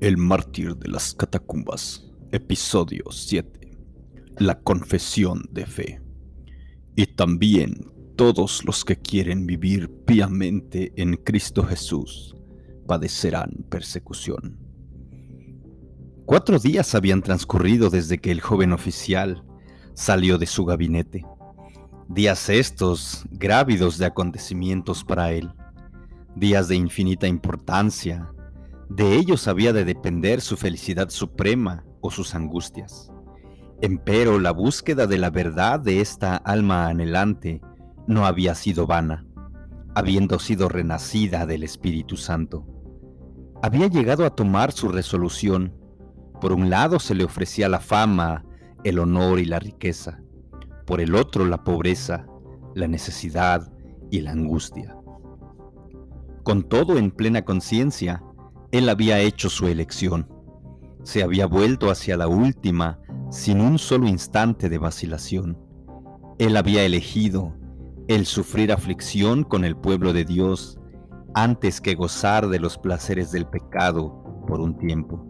El mártir de las catacumbas, episodio 7. La confesión de fe. Y también todos los que quieren vivir piamente en Cristo Jesús padecerán persecución. Cuatro días habían transcurrido desde que el joven oficial salió de su gabinete. Días estos grávidos de acontecimientos para él. Días de infinita importancia de ellos había de depender su felicidad suprema o sus angustias. Empero la búsqueda de la verdad de esta alma anhelante no había sido vana, habiendo sido renacida del Espíritu Santo. Había llegado a tomar su resolución. Por un lado se le ofrecía la fama, el honor y la riqueza. Por el otro la pobreza, la necesidad y la angustia. Con todo en plena conciencia, él había hecho su elección. Se había vuelto hacia la última sin un solo instante de vacilación. Él había elegido el sufrir aflicción con el pueblo de Dios antes que gozar de los placeres del pecado por un tiempo.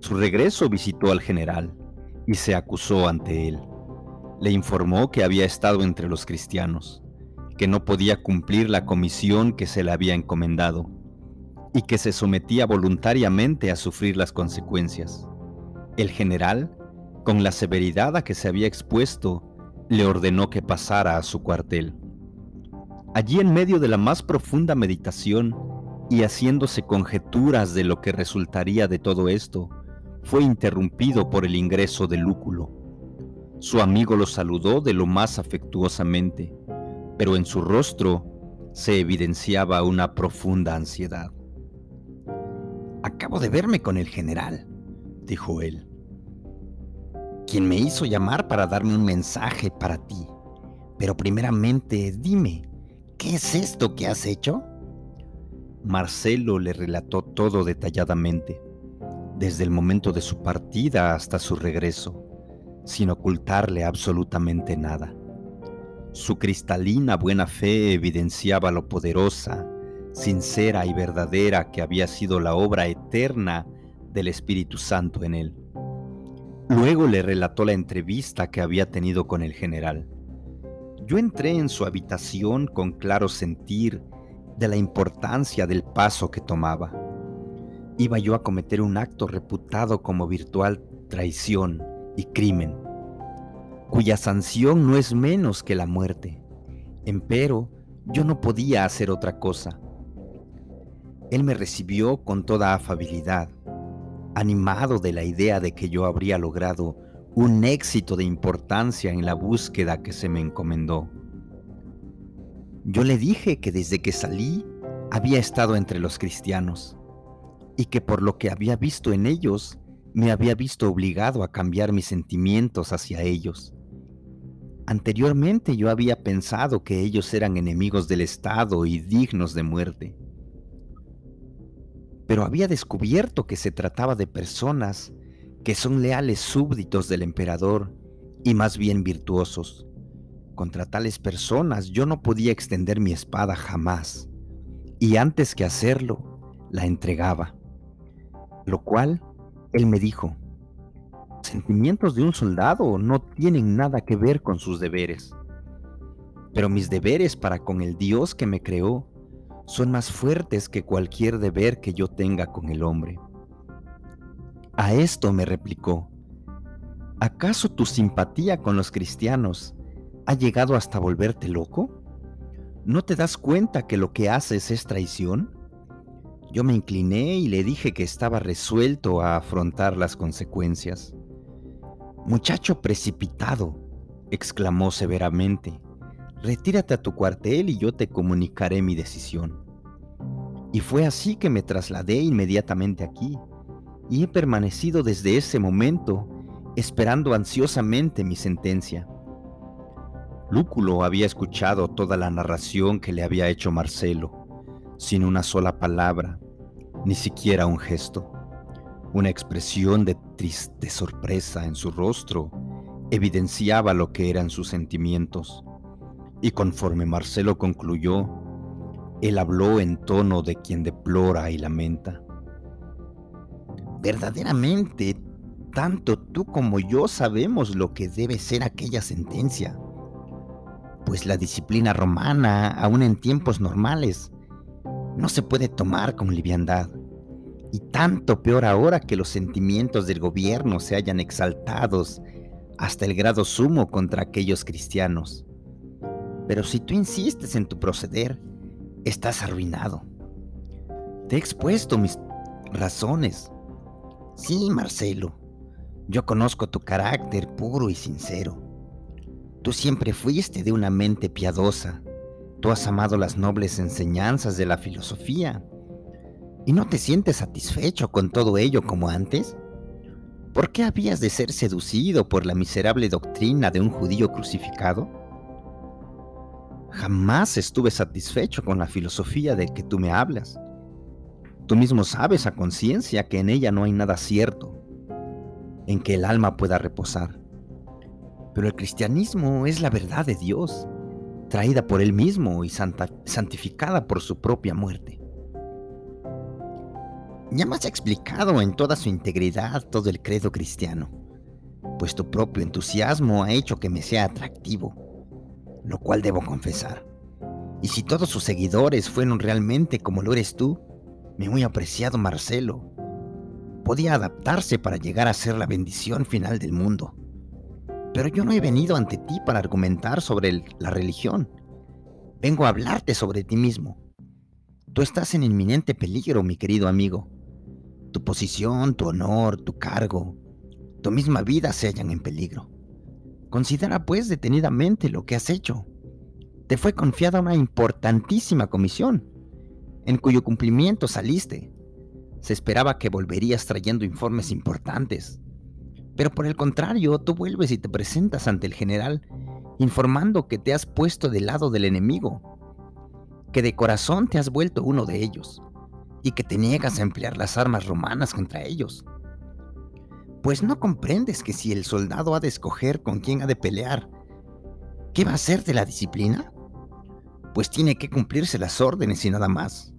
Su regreso visitó al general y se acusó ante él. Le informó que había estado entre los cristianos, que no podía cumplir la comisión que se le había encomendado y que se sometía voluntariamente a sufrir las consecuencias. El general, con la severidad a que se había expuesto, le ordenó que pasara a su cuartel. Allí en medio de la más profunda meditación y haciéndose conjeturas de lo que resultaría de todo esto, fue interrumpido por el ingreso de Lúculo. Su amigo lo saludó de lo más afectuosamente, pero en su rostro se evidenciaba una profunda ansiedad. Acabo de verme con el general, dijo él, quien me hizo llamar para darme un mensaje para ti. Pero primeramente, dime, ¿qué es esto que has hecho? Marcelo le relató todo detalladamente, desde el momento de su partida hasta su regreso, sin ocultarle absolutamente nada. Su cristalina buena fe evidenciaba lo poderosa sincera y verdadera que había sido la obra eterna del Espíritu Santo en él. Luego le relató la entrevista que había tenido con el general. Yo entré en su habitación con claro sentir de la importancia del paso que tomaba. Iba yo a cometer un acto reputado como virtual traición y crimen, cuya sanción no es menos que la muerte. Empero, yo no podía hacer otra cosa él me recibió con toda afabilidad, animado de la idea de que yo habría logrado un éxito de importancia en la búsqueda que se me encomendó. Yo le dije que desde que salí había estado entre los cristianos y que por lo que había visto en ellos me había visto obligado a cambiar mis sentimientos hacia ellos. Anteriormente yo había pensado que ellos eran enemigos del Estado y dignos de muerte pero había descubierto que se trataba de personas que son leales súbditos del emperador y más bien virtuosos. Contra tales personas yo no podía extender mi espada jamás, y antes que hacerlo, la entregaba. Lo cual, él me dijo, sentimientos de un soldado no tienen nada que ver con sus deberes, pero mis deberes para con el Dios que me creó son más fuertes que cualquier deber que yo tenga con el hombre. A esto me replicó, ¿acaso tu simpatía con los cristianos ha llegado hasta volverte loco? ¿No te das cuenta que lo que haces es traición? Yo me incliné y le dije que estaba resuelto a afrontar las consecuencias. Muchacho precipitado, exclamó severamente, retírate a tu cuartel y yo te comunicaré mi decisión. Y fue así que me trasladé inmediatamente aquí, y he permanecido desde ese momento esperando ansiosamente mi sentencia. Lúculo había escuchado toda la narración que le había hecho Marcelo, sin una sola palabra, ni siquiera un gesto. Una expresión de triste sorpresa en su rostro evidenciaba lo que eran sus sentimientos. Y conforme Marcelo concluyó, él habló en tono de quien deplora y lamenta. Verdaderamente, tanto tú como yo sabemos lo que debe ser aquella sentencia. Pues la disciplina romana, aun en tiempos normales, no se puede tomar con liviandad. Y tanto peor ahora que los sentimientos del gobierno se hayan exaltados hasta el grado sumo contra aquellos cristianos. Pero si tú insistes en tu proceder, estás arruinado. Te he expuesto mis razones. Sí, Marcelo, yo conozco tu carácter puro y sincero. Tú siempre fuiste de una mente piadosa. Tú has amado las nobles enseñanzas de la filosofía. ¿Y no te sientes satisfecho con todo ello como antes? ¿Por qué habías de ser seducido por la miserable doctrina de un judío crucificado? Jamás estuve satisfecho con la filosofía de que tú me hablas. Tú mismo sabes a conciencia que en ella no hay nada cierto, en que el alma pueda reposar. Pero el cristianismo es la verdad de Dios, traída por Él mismo y santificada por su propia muerte. Ya me has explicado en toda su integridad todo el credo cristiano, pues tu propio entusiasmo ha hecho que me sea atractivo lo cual debo confesar. Y si todos sus seguidores fueron realmente como lo eres tú, mi muy apreciado Marcelo, podía adaptarse para llegar a ser la bendición final del mundo. Pero yo no he venido ante ti para argumentar sobre la religión. Vengo a hablarte sobre ti mismo. Tú estás en inminente peligro, mi querido amigo. Tu posición, tu honor, tu cargo, tu misma vida se hallan en peligro. Considera pues detenidamente lo que has hecho. Te fue confiada una importantísima comisión, en cuyo cumplimiento saliste. Se esperaba que volverías trayendo informes importantes. Pero por el contrario, tú vuelves y te presentas ante el general informando que te has puesto del lado del enemigo, que de corazón te has vuelto uno de ellos, y que te niegas a emplear las armas romanas contra ellos pues no comprendes que si el soldado ha de escoger con quién ha de pelear, ¿qué va a hacer de la disciplina? Pues tiene que cumplirse las órdenes y nada más.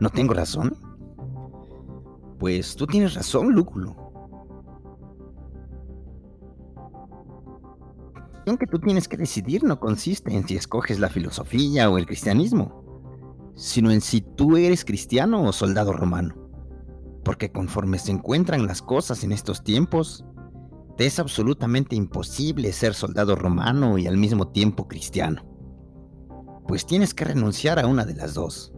¿No tengo razón? Pues tú tienes razón, Lúculo. Lo que tú tienes que decidir no consiste en si escoges la filosofía o el cristianismo, sino en si tú eres cristiano o soldado romano porque conforme se encuentran las cosas en estos tiempos, te es absolutamente imposible ser soldado romano y al mismo tiempo cristiano. Pues tienes que renunciar a una de las dos.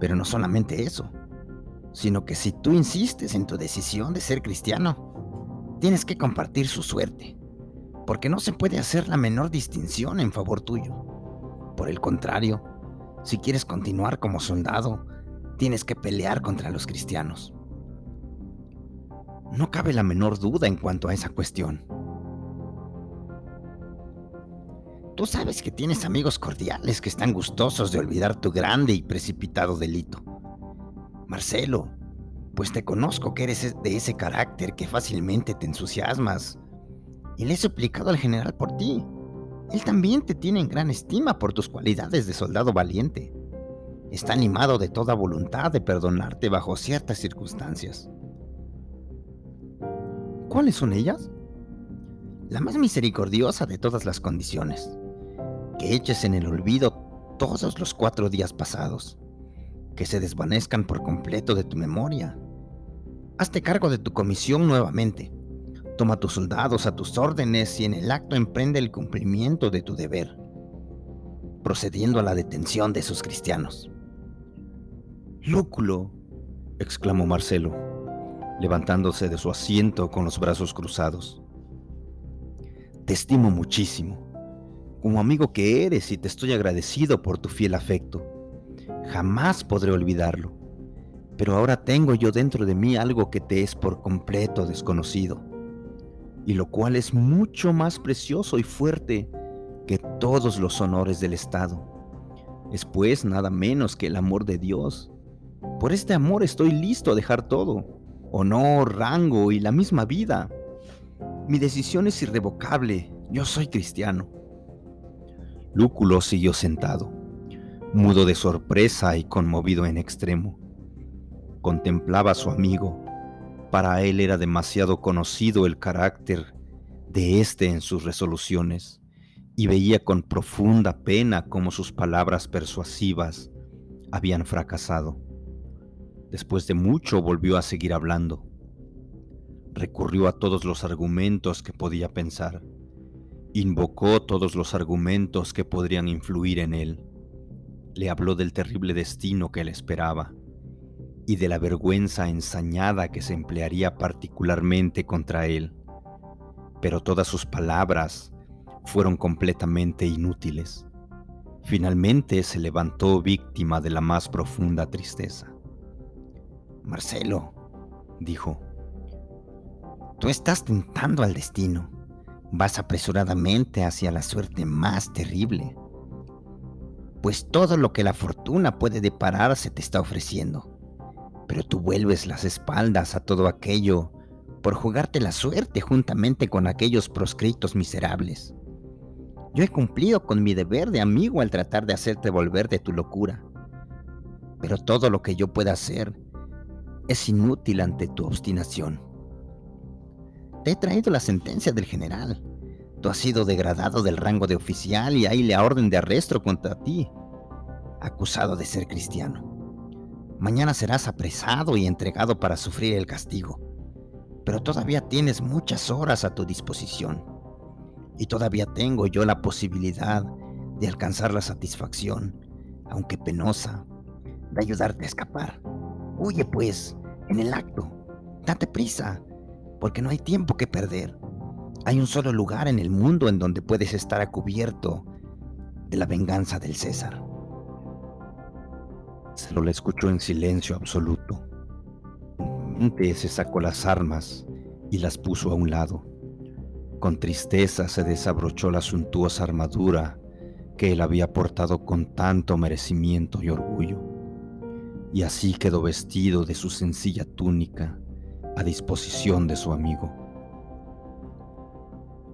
Pero no solamente eso, sino que si tú insistes en tu decisión de ser cristiano, tienes que compartir su suerte, porque no se puede hacer la menor distinción en favor tuyo. Por el contrario, si quieres continuar como soldado, tienes que pelear contra los cristianos. No cabe la menor duda en cuanto a esa cuestión. Tú sabes que tienes amigos cordiales que están gustosos de olvidar tu grande y precipitado delito. Marcelo, pues te conozco que eres de ese carácter que fácilmente te entusiasmas. Y le he suplicado al general por ti. Él también te tiene en gran estima por tus cualidades de soldado valiente. Está animado de toda voluntad de perdonarte bajo ciertas circunstancias. ¿Cuáles son ellas? La más misericordiosa de todas las condiciones. Que eches en el olvido todos los cuatro días pasados. Que se desvanezcan por completo de tu memoria. Hazte cargo de tu comisión nuevamente. Toma tus soldados a tus órdenes y en el acto emprende el cumplimiento de tu deber, procediendo a la detención de esos cristianos. Lúculo, exclamó Marcelo levantándose de su asiento con los brazos cruzados. Te estimo muchísimo, como amigo que eres y te estoy agradecido por tu fiel afecto. Jamás podré olvidarlo, pero ahora tengo yo dentro de mí algo que te es por completo desconocido, y lo cual es mucho más precioso y fuerte que todos los honores del Estado. Es pues nada menos que el amor de Dios. Por este amor estoy listo a dejar todo honor, rango y la misma vida. Mi decisión es irrevocable, yo soy cristiano. Lúculo siguió sentado, mudo de sorpresa y conmovido en extremo. Contemplaba a su amigo, Para él era demasiado conocido el carácter de éste en sus resoluciones, y veía con profunda pena cómo sus palabras persuasivas habían fracasado. Después de mucho volvió a seguir hablando. Recurrió a todos los argumentos que podía pensar. Invocó todos los argumentos que podrían influir en él. Le habló del terrible destino que le esperaba y de la vergüenza ensañada que se emplearía particularmente contra él. Pero todas sus palabras fueron completamente inútiles. Finalmente se levantó víctima de la más profunda tristeza. Marcelo, dijo, tú estás tentando al destino. Vas apresuradamente hacia la suerte más terrible. Pues todo lo que la fortuna puede deparar se te está ofreciendo. Pero tú vuelves las espaldas a todo aquello por jugarte la suerte juntamente con aquellos proscritos miserables. Yo he cumplido con mi deber de amigo al tratar de hacerte volver de tu locura. Pero todo lo que yo pueda hacer es inútil ante tu obstinación. Te he traído la sentencia del general. Tú has sido degradado del rango de oficial y hay la orden de arresto contra ti, acusado de ser cristiano. Mañana serás apresado y entregado para sufrir el castigo. Pero todavía tienes muchas horas a tu disposición. Y todavía tengo yo la posibilidad de alcanzar la satisfacción, aunque penosa, de ayudarte a escapar. Huye pues, en el acto. Date prisa, porque no hay tiempo que perder. Hay un solo lugar en el mundo en donde puedes estar a cubierto de la venganza del César. Se lo escuchó en silencio absoluto. se sacó las armas y las puso a un lado. Con tristeza se desabrochó la suntuosa armadura que él había portado con tanto merecimiento y orgullo y así quedó vestido de su sencilla túnica a disposición de su amigo.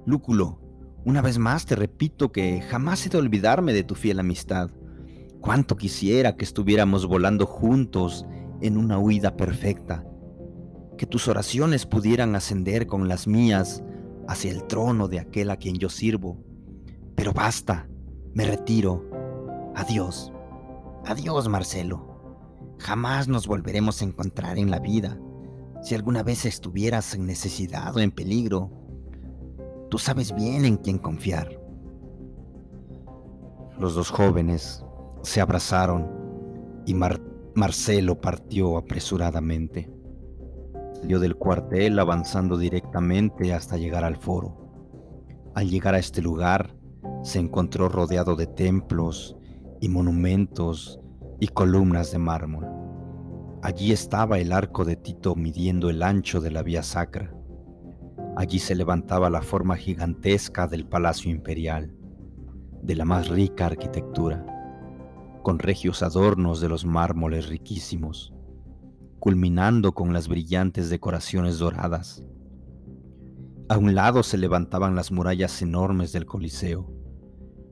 Lúculo, una vez más te repito que jamás he de olvidarme de tu fiel amistad. Cuánto quisiera que estuviéramos volando juntos en una huida perfecta, que tus oraciones pudieran ascender con las mías hacia el trono de aquel a quien yo sirvo. Pero basta, me retiro. Adiós. Adiós, Marcelo. Jamás nos volveremos a encontrar en la vida. Si alguna vez estuvieras en necesidad o en peligro, tú sabes bien en quién confiar. Los dos jóvenes se abrazaron y Marcelo partió apresuradamente. Salió del cuartel avanzando directamente hasta llegar al foro. Al llegar a este lugar, se encontró rodeado de templos y monumentos y columnas de mármol. Allí estaba el arco de Tito midiendo el ancho de la vía sacra. Allí se levantaba la forma gigantesca del palacio imperial, de la más rica arquitectura, con regios adornos de los mármoles riquísimos, culminando con las brillantes decoraciones doradas. A un lado se levantaban las murallas enormes del Coliseo.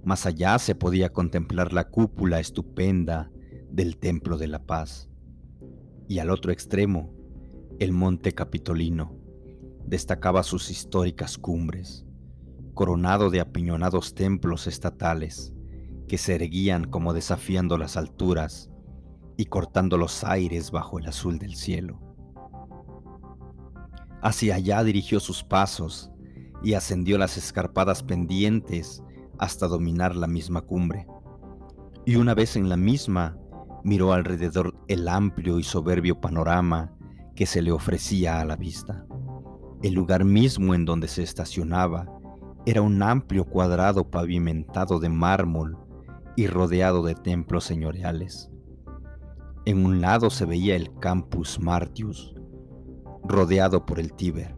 Más allá se podía contemplar la cúpula estupenda del Templo de la Paz. Y al otro extremo, el Monte Capitolino destacaba sus históricas cumbres, coronado de apiñonados templos estatales que se erguían como desafiando las alturas y cortando los aires bajo el azul del cielo. Hacia allá dirigió sus pasos y ascendió las escarpadas pendientes hasta dominar la misma cumbre. Y una vez en la misma, miró alrededor el amplio y soberbio panorama que se le ofrecía a la vista. El lugar mismo en donde se estacionaba era un amplio cuadrado pavimentado de mármol y rodeado de templos señoriales. En un lado se veía el Campus Martius, rodeado por el Tíber,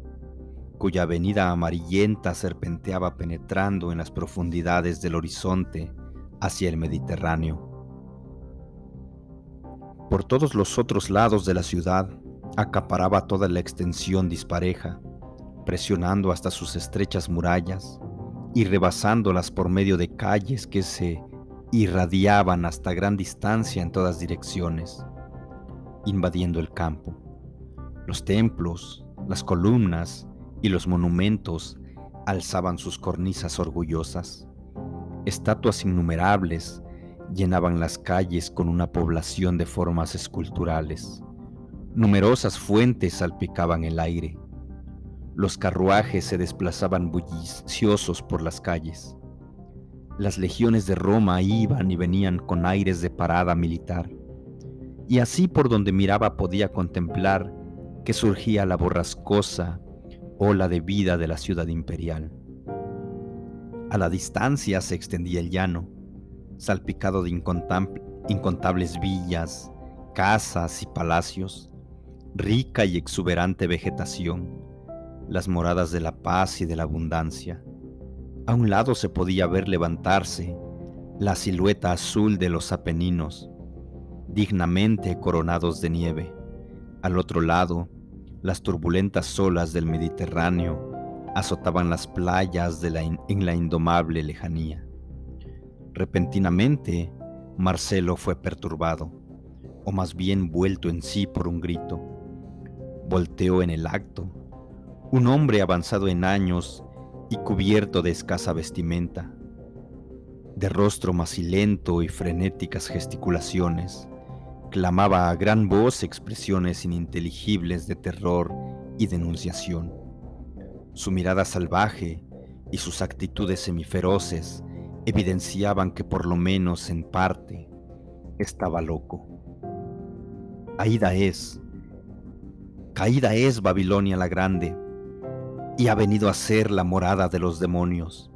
cuya avenida amarillenta serpenteaba penetrando en las profundidades del horizonte hacia el Mediterráneo. Por todos los otros lados de la ciudad acaparaba toda la extensión dispareja, presionando hasta sus estrechas murallas y rebasándolas por medio de calles que se irradiaban hasta gran distancia en todas direcciones, invadiendo el campo, Los templos, las columnas y los monumentos alzaban sus cornisas orgullosas. Estatuas innumerables llenaban las calles con una población de formas esculturales. Numerosas fuentes salpicaban el aire. Los carruajes se desplazaban bulliciosos por las calles. Las legiones de Roma iban y venían con aires de parada militar. Y así por donde miraba podía contemplar que surgía la borrascosa ola de vida de la ciudad imperial. A la distancia se extendía el llano, salpicado de incontables villas, casas y palacios, rica y exuberante vegetación, las moradas de la paz y de la abundancia. A un lado se podía ver levantarse la silueta azul de los Apeninos, dignamente coronados de nieve. Al otro lado, las turbulentas olas del Mediterráneo azotaban las playas en la indomable lejanía. Repentinamente, Marcelo fue perturbado, o más bien vuelto en sí por un grito. Volteó en el acto. Un hombre avanzado en años y cubierto de escasa vestimenta, de rostro macilento y frenéticas gesticulaciones, clamaba a gran voz expresiones ininteligibles de terror y denunciación. Su mirada salvaje y sus actitudes semiferoces evidenciaban que por lo menos en parte estaba loco. Aida es, caída es Babilonia la Grande, y ha venido a ser la morada de los demonios,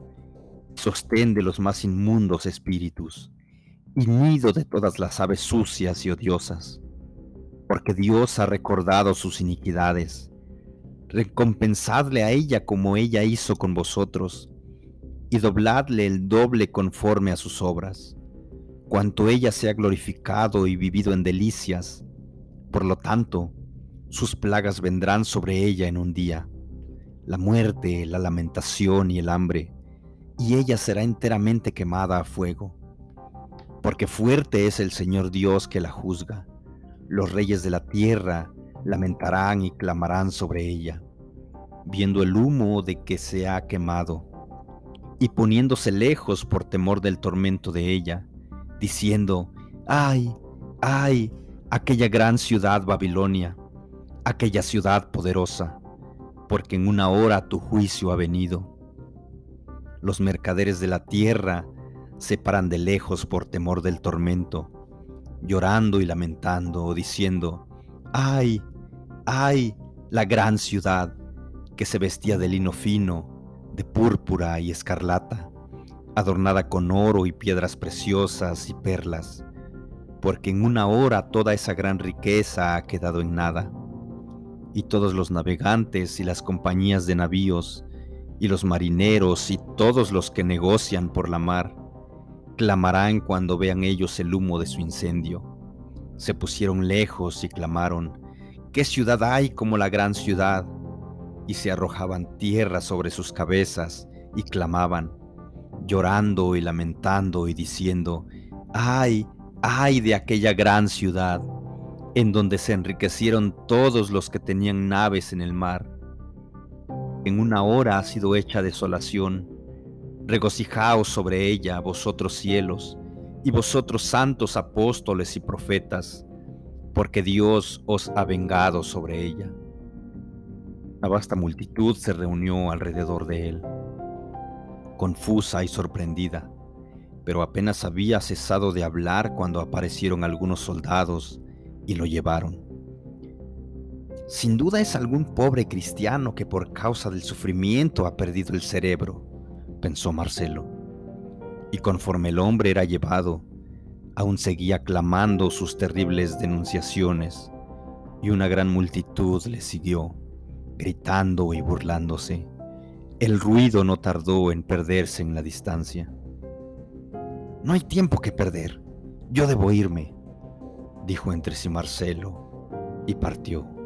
sostén de los más inmundos espíritus, y nido de todas las aves sucias y odiosas, porque Dios ha recordado sus iniquidades. Recompensadle a ella como ella hizo con vosotros, y dobladle el doble conforme a sus obras, cuanto ella se ha glorificado y vivido en delicias. Por lo tanto, sus plagas vendrán sobre ella en un día, la muerte, la lamentación y el hambre, y ella será enteramente quemada a fuego. Porque fuerte es el Señor Dios que la juzga. Los reyes de la tierra lamentarán y clamarán sobre ella, viendo el humo de que se ha quemado y poniéndose lejos por temor del tormento de ella, diciendo, ay, ay, aquella gran ciudad Babilonia, aquella ciudad poderosa, porque en una hora tu juicio ha venido. Los mercaderes de la tierra se paran de lejos por temor del tormento, llorando y lamentando, diciendo, ay, ay, la gran ciudad que se vestía de lino fino, de púrpura y escarlata, adornada con oro y piedras preciosas y perlas, porque en una hora toda esa gran riqueza ha quedado en nada, y todos los navegantes y las compañías de navíos, y los marineros y todos los que negocian por la mar, clamarán cuando vean ellos el humo de su incendio. Se pusieron lejos y clamaron, ¿qué ciudad hay como la gran ciudad? Y se arrojaban tierra sobre sus cabezas y clamaban, llorando y lamentando y diciendo, ay, ay de aquella gran ciudad, en donde se enriquecieron todos los que tenían naves en el mar. En una hora ha sido hecha desolación. Regocijaos sobre ella, vosotros cielos, y vosotros santos apóstoles y profetas, porque Dios os ha vengado sobre ella. La vasta multitud se reunió alrededor de él, confusa y sorprendida, pero apenas había cesado de hablar cuando aparecieron algunos soldados y lo llevaron. Sin duda es algún pobre cristiano que por causa del sufrimiento ha perdido el cerebro, pensó Marcelo. Y conforme el hombre era llevado, aún seguía clamando sus terribles denunciaciones, y una gran multitud le siguió gritando y burlándose. El ruido no tardó en perderse en la distancia. No hay tiempo que perder. Yo debo irme, dijo entre sí Marcelo, y partió.